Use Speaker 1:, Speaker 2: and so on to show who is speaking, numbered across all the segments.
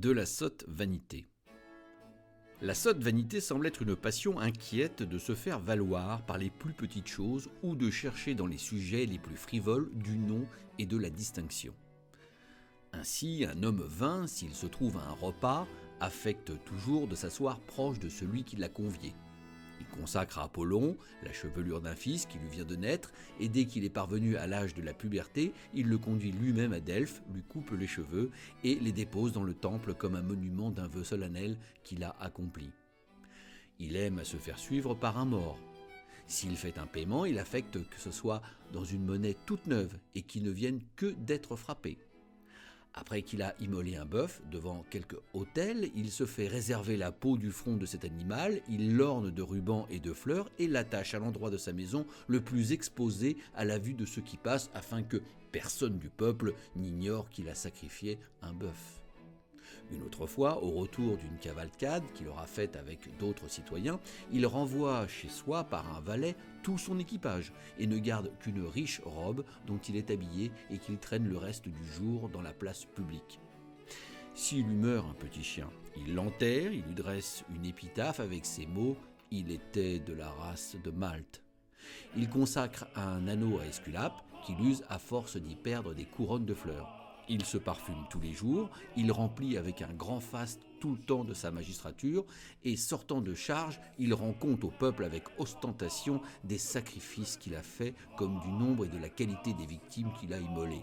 Speaker 1: de la sotte vanité. La sotte vanité semble être une passion inquiète de se faire valoir par les plus petites choses ou de chercher dans les sujets les plus frivoles du nom et de la distinction. Ainsi, un homme vain, s'il se trouve à un repas, affecte toujours de s'asseoir proche de celui qui l'a convié. Il consacre à Apollon la chevelure d'un fils qui lui vient de naître, et dès qu'il est parvenu à l'âge de la puberté, il le conduit lui-même à Delphes, lui coupe les cheveux et les dépose dans le temple comme un monument d'un vœu solennel qu'il a accompli. Il aime à se faire suivre par un mort. S'il fait un paiement, il affecte que ce soit dans une monnaie toute neuve et qui ne vienne que d'être frappé. Après qu'il a immolé un bœuf devant quelque hôtel, il se fait réserver la peau du front de cet animal, il l'orne de rubans et de fleurs et l'attache à l'endroit de sa maison le plus exposé à la vue de ceux qui passent afin que personne du peuple n'ignore qu'il a sacrifié un bœuf. Une autre fois, au retour d'une cavalcade qu'il aura faite avec d'autres citoyens, il renvoie chez soi par un valet tout son équipage et ne garde qu'une riche robe dont il est habillé et qu'il traîne le reste du jour dans la place publique. S'il lui meurt un petit chien, il l'enterre, il lui dresse une épitaphe avec ces mots Il était de la race de Malte. Il consacre un anneau à Esculape qu'il use à force d'y perdre des couronnes de fleurs. Il se parfume tous les jours, il remplit avec un grand faste tout le temps de sa magistrature, et sortant de charge, il rend compte au peuple avec ostentation des sacrifices qu'il a faits, comme du nombre et de la qualité des victimes qu'il a immolées.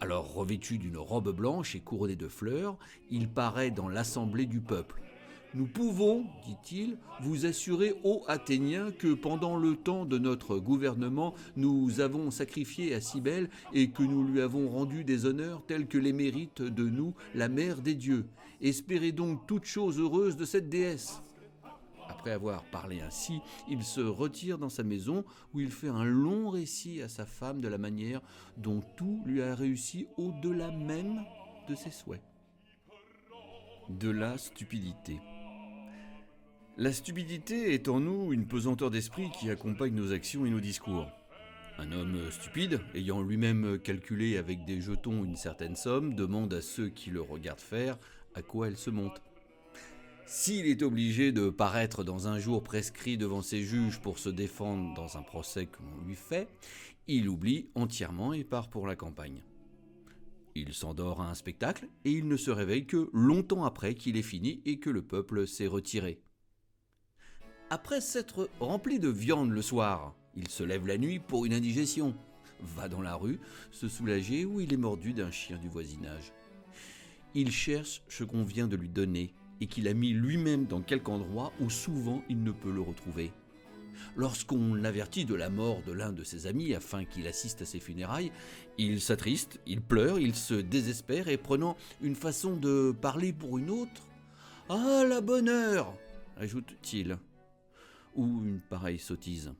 Speaker 1: Alors revêtu d'une robe blanche et couronné de fleurs, il paraît dans l'assemblée du peuple. Nous pouvons, dit-il, vous assurer, ô Athéniens, que pendant le temps de notre gouvernement, nous avons sacrifié à Cybèle et que nous lui avons rendu des honneurs tels que les mérites de nous, la mère des dieux. Espérez donc toute chose heureuse de cette déesse. Après avoir parlé ainsi, il se retire dans sa maison où il fait un long récit à sa femme de la manière dont tout lui a réussi au-delà même de ses souhaits. De la stupidité. La stupidité est en nous une pesanteur d'esprit qui accompagne nos actions et nos discours. Un homme stupide, ayant lui-même calculé avec des jetons une certaine somme, demande à ceux qui le regardent faire à quoi elle se monte. S'il est obligé de paraître dans un jour prescrit devant ses juges pour se défendre dans un procès que l'on lui fait, il oublie entièrement et part pour la campagne. Il s'endort à un spectacle et il ne se réveille que longtemps après qu'il est fini et que le peuple s'est retiré. Après s'être rempli de viande le soir, il se lève la nuit pour une indigestion, va dans la rue se soulager où il est mordu d'un chien du voisinage. Il cherche ce qu'on vient de lui donner et qu'il a mis lui-même dans quelque endroit où souvent il ne peut le retrouver. Lorsqu'on l'avertit de la mort de l'un de ses amis afin qu'il assiste à ses funérailles, il s'attriste, il pleure, il se désespère et prenant une façon de parler pour une autre, Ah la bonne heure ajoute-t-il ou une pareille sottise.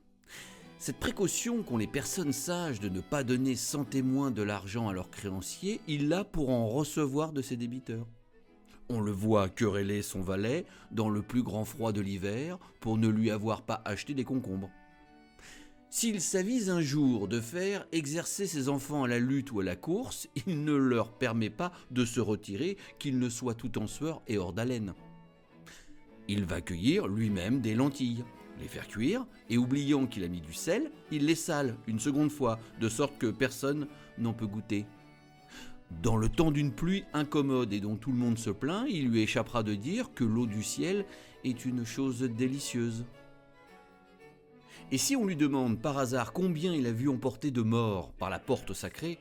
Speaker 1: Cette précaution qu'ont les personnes sages de ne pas donner sans témoin de l'argent à leurs créanciers, il l'a pour en recevoir de ses débiteurs. On le voit quereller son valet dans le plus grand froid de l'hiver pour ne lui avoir pas acheté des concombres. S'il s'avise un jour de faire exercer ses enfants à la lutte ou à la course, il ne leur permet pas de se retirer, qu'ils ne soient tout en sueur et hors d'haleine. Il va cueillir lui-même des lentilles les faire cuire, et oubliant qu'il a mis du sel, il les sale une seconde fois, de sorte que personne n'en peut goûter. Dans le temps d'une pluie incommode et dont tout le monde se plaint, il lui échappera de dire que l'eau du ciel est une chose délicieuse. Et si on lui demande par hasard combien il a vu emporter de morts par la porte sacrée,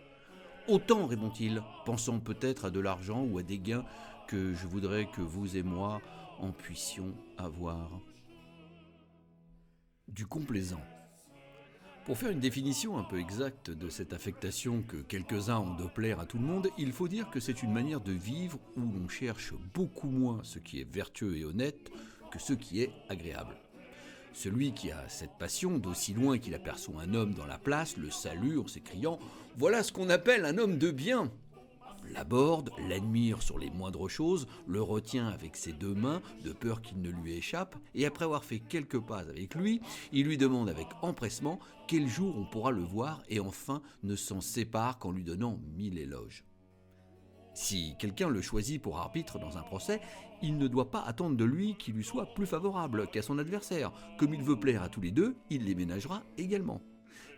Speaker 1: autant, répond-il, pensant peut-être à de l'argent ou à des gains que je voudrais que vous et moi en puissions avoir du complaisant. Pour faire une définition un peu exacte de cette affectation que quelques-uns ont de plaire à tout le monde, il faut dire que c'est une manière de vivre où l'on cherche beaucoup moins ce qui est vertueux et honnête que ce qui est agréable. Celui qui a cette passion, d'aussi loin qu'il aperçoit un homme dans la place, le salue en s'écriant ⁇ Voilà ce qu'on appelle un homme de bien !⁇ l'aborde, l'admire sur les moindres choses, le retient avec ses deux mains, de peur qu'il ne lui échappe, et après avoir fait quelques pas avec lui, il lui demande avec empressement quel jour on pourra le voir, et enfin ne s'en sépare qu'en lui donnant mille éloges. Si quelqu'un le choisit pour arbitre dans un procès, il ne doit pas attendre de lui qu'il lui soit plus favorable qu'à son adversaire. Comme il veut plaire à tous les deux, il les ménagera également.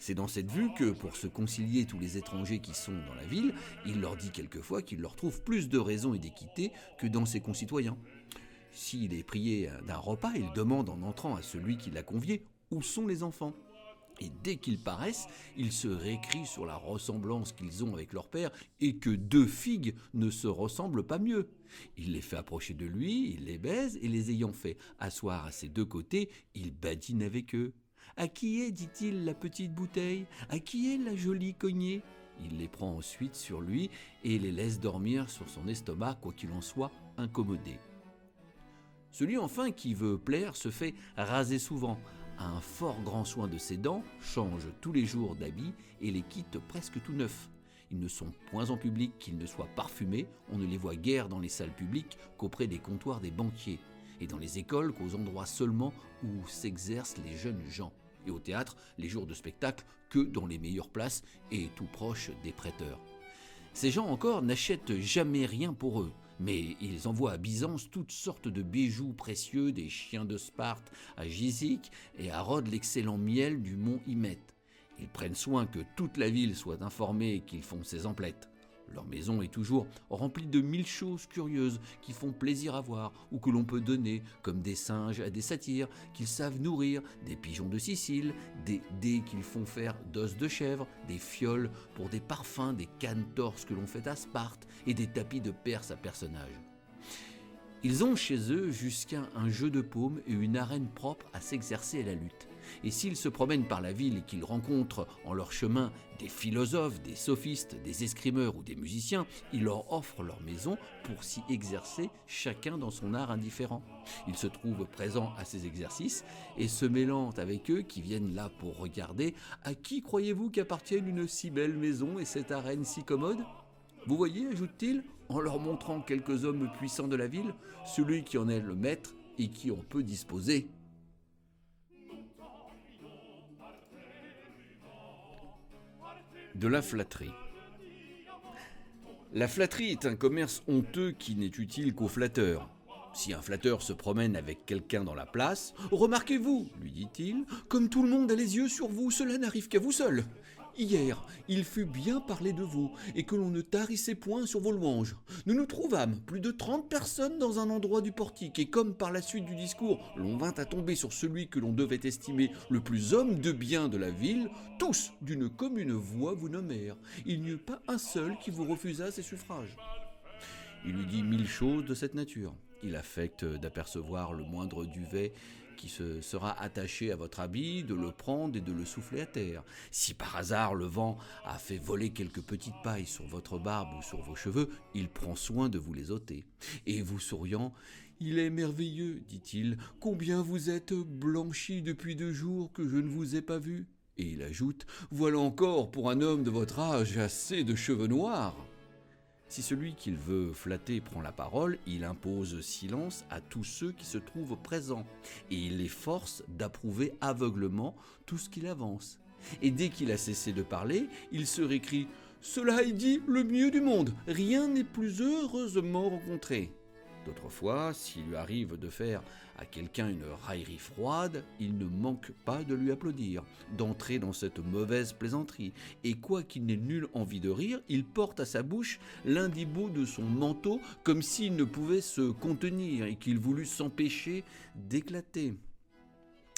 Speaker 1: C'est dans cette vue que, pour se concilier tous les étrangers qui sont dans la ville, il leur dit quelquefois qu'il leur trouve plus de raison et d'équité que dans ses concitoyens. S'il est prié d'un repas, il demande en entrant à celui qui l'a convié où sont les enfants? Et dès qu'ils paraissent, ils se récrient sur la ressemblance qu'ils ont avec leur père et que deux figues ne se ressemblent pas mieux. Il les fait approcher de lui, il les baise et les ayant fait asseoir à ses deux côtés, il badine avec eux. À qui est, dit-il, la petite bouteille? À qui est la jolie cognée? Il les prend ensuite sur lui et les laisse dormir sur son estomac, quoi qu'il en soit incommodé. Celui enfin qui veut plaire se fait raser souvent, a un fort grand soin de ses dents, change tous les jours d'habits et les quitte presque tout neufs. Ils ne sont point en public qu'ils ne soient parfumés, on ne les voit guère dans les salles publiques qu'auprès des comptoirs des banquiers, et dans les écoles qu'aux endroits seulement où s'exercent les jeunes gens, au théâtre les jours de spectacle que dans les meilleures places et tout proche des prêteurs. Ces gens encore n'achètent jamais rien pour eux, mais ils envoient à Byzance toutes sortes de bijoux précieux, des chiens de Sparte à Gizik et à Rhodes l'excellent miel du mont Hymet. Ils prennent soin que toute la ville soit informée qu'ils font ces emplettes. Leur maison est toujours remplie de mille choses curieuses qui font plaisir à voir ou que l'on peut donner, comme des singes à des satyres qu'ils savent nourrir, des pigeons de Sicile, des dés qu'ils font faire d'os de chèvre, des fioles pour des parfums, des cannes torses que l'on fait à Sparte et des tapis de Perse à personnages. Ils ont chez eux jusqu'à un jeu de paume et une arène propre à s'exercer à la lutte. Et s'ils se promènent par la ville et qu'ils rencontrent en leur chemin des philosophes, des sophistes, des escrimeurs ou des musiciens, ils leur offrent leur maison pour s'y exercer chacun dans son art indifférent. Ils se trouvent présents à ces exercices et se mêlant avec eux qui viennent là pour regarder à qui croyez-vous qu'appartienne une si belle maison et cette arène si commode? Vous voyez, ajoute-t-il, en leur montrant quelques hommes puissants de la ville, celui qui en est le maître et qui en peut disposer de la flatterie. La flatterie est un commerce honteux qui n'est utile qu'aux flatteurs. Si un flatteur se promène avec quelqu'un dans la place, remarquez-vous, lui dit-il, comme tout le monde a les yeux sur vous, cela n'arrive qu'à vous seul. Hier, il fut bien parlé de vous, et que l'on ne tarissait point sur vos louanges. Nous nous trouvâmes plus de trente personnes dans un endroit du portique, et comme par la suite du discours, l'on vint à tomber sur celui que l'on devait estimer le plus homme de bien de la ville, tous, d'une commune voix, vous nommèrent. Il n'y eut pas un seul qui vous refusa ses suffrages. Il lui dit mille choses de cette nature. Il affecte d'apercevoir le moindre duvet qui se sera attaché à votre habit, de le prendre et de le souffler à terre. Si par hasard le vent a fait voler quelques petites pailles sur votre barbe ou sur vos cheveux, il prend soin de vous les ôter. Et vous souriant, il est merveilleux, dit-il, combien vous êtes blanchi depuis deux jours que je ne vous ai pas vu. Et il ajoute, voilà encore pour un homme de votre âge assez de cheveux noirs. Si celui qu'il veut flatter prend la parole, il impose silence à tous ceux qui se trouvent présents, et il les force d'approuver aveuglement tout ce qu'il avance. Et dès qu'il a cessé de parler, il se récrie Cela est dit le mieux du monde, rien n'est plus heureusement rencontré. D'autres fois, s'il lui arrive de faire à quelqu'un une raillerie froide, il ne manque pas de lui applaudir, d'entrer dans cette mauvaise plaisanterie, et quoiqu'il n'ait nulle envie de rire, il porte à sa bouche l'un des de son manteau comme s'il ne pouvait se contenir et qu'il voulût s'empêcher d'éclater.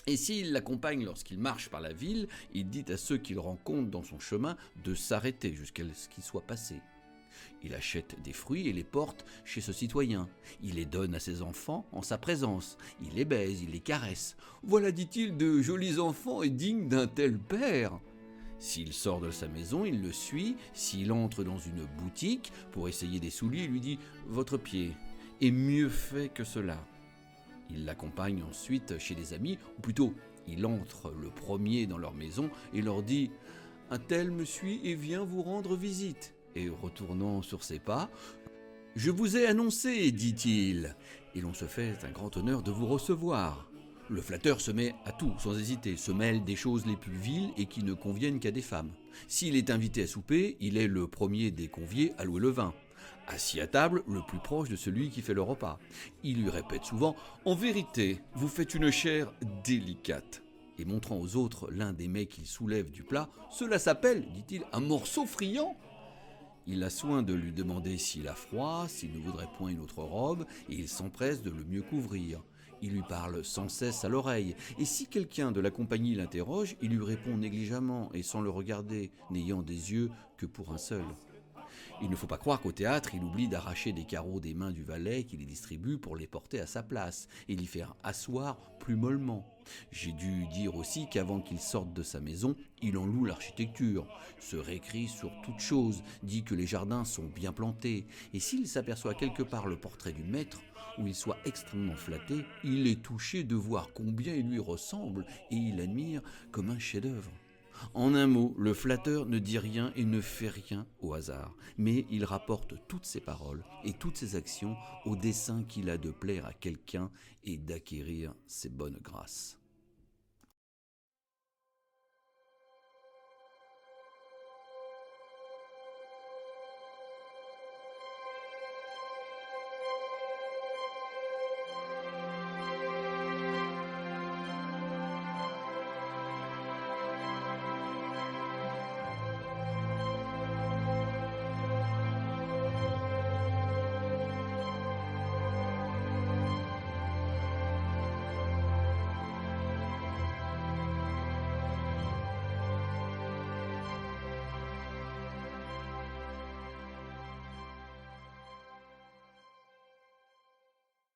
Speaker 1: Et s'il l'accompagne lorsqu'il marche par la ville, il dit à ceux qu'il rencontre dans son chemin de s'arrêter jusqu'à ce qu'il soit passé. Il achète des fruits et les porte chez ce citoyen. Il les donne à ses enfants en sa présence. Il les baise, il les caresse. Voilà, dit-il, de jolis enfants et dignes d'un tel père. S'il sort de sa maison, il le suit. S'il entre dans une boutique pour essayer des souliers, il lui dit Votre pied est mieux fait que cela. Il l'accompagne ensuite chez des amis, ou plutôt, il entre le premier dans leur maison et leur dit Un tel me suit et vient vous rendre visite et retournant sur ses pas, Je vous ai annoncé, dit-il, et l'on se fait un grand honneur de vous recevoir. Le flatteur se met à tout, sans hésiter, se mêle des choses les plus viles et qui ne conviennent qu'à des femmes. S'il est invité à souper, il est le premier des conviés à louer le vin. assis à table, le plus proche de celui qui fait le repas. Il lui répète souvent En vérité, vous faites une chair délicate. Et montrant aux autres l'un des mets qu'il soulève du plat, Cela s'appelle, dit-il, un morceau friand. Il a soin de lui demander s'il a froid, s'il ne voudrait point une autre robe, et il s'empresse de le mieux couvrir. Il lui parle sans cesse à l'oreille, et si quelqu'un de la compagnie l'interroge, il lui répond négligemment et sans le regarder, n'ayant des yeux que pour un seul. Il ne faut pas croire qu'au théâtre, il oublie d'arracher des carreaux des mains du valet qui les distribue pour les porter à sa place et l'y faire asseoir plus mollement. J'ai dû dire aussi qu'avant qu'il sorte de sa maison, il en loue l'architecture, se récrit sur toute chose, dit que les jardins sont bien plantés, et s'il s'aperçoit quelque part le portrait du maître, où il soit extrêmement flatté, il est touché de voir combien il lui ressemble, et il admire comme un chef-d'œuvre. En un mot, le flatteur ne dit rien et ne fait rien au hasard, mais il rapporte toutes ses paroles et toutes ses actions au dessein qu'il a de plaire à quelqu'un et d'acquérir ses bonnes grâces.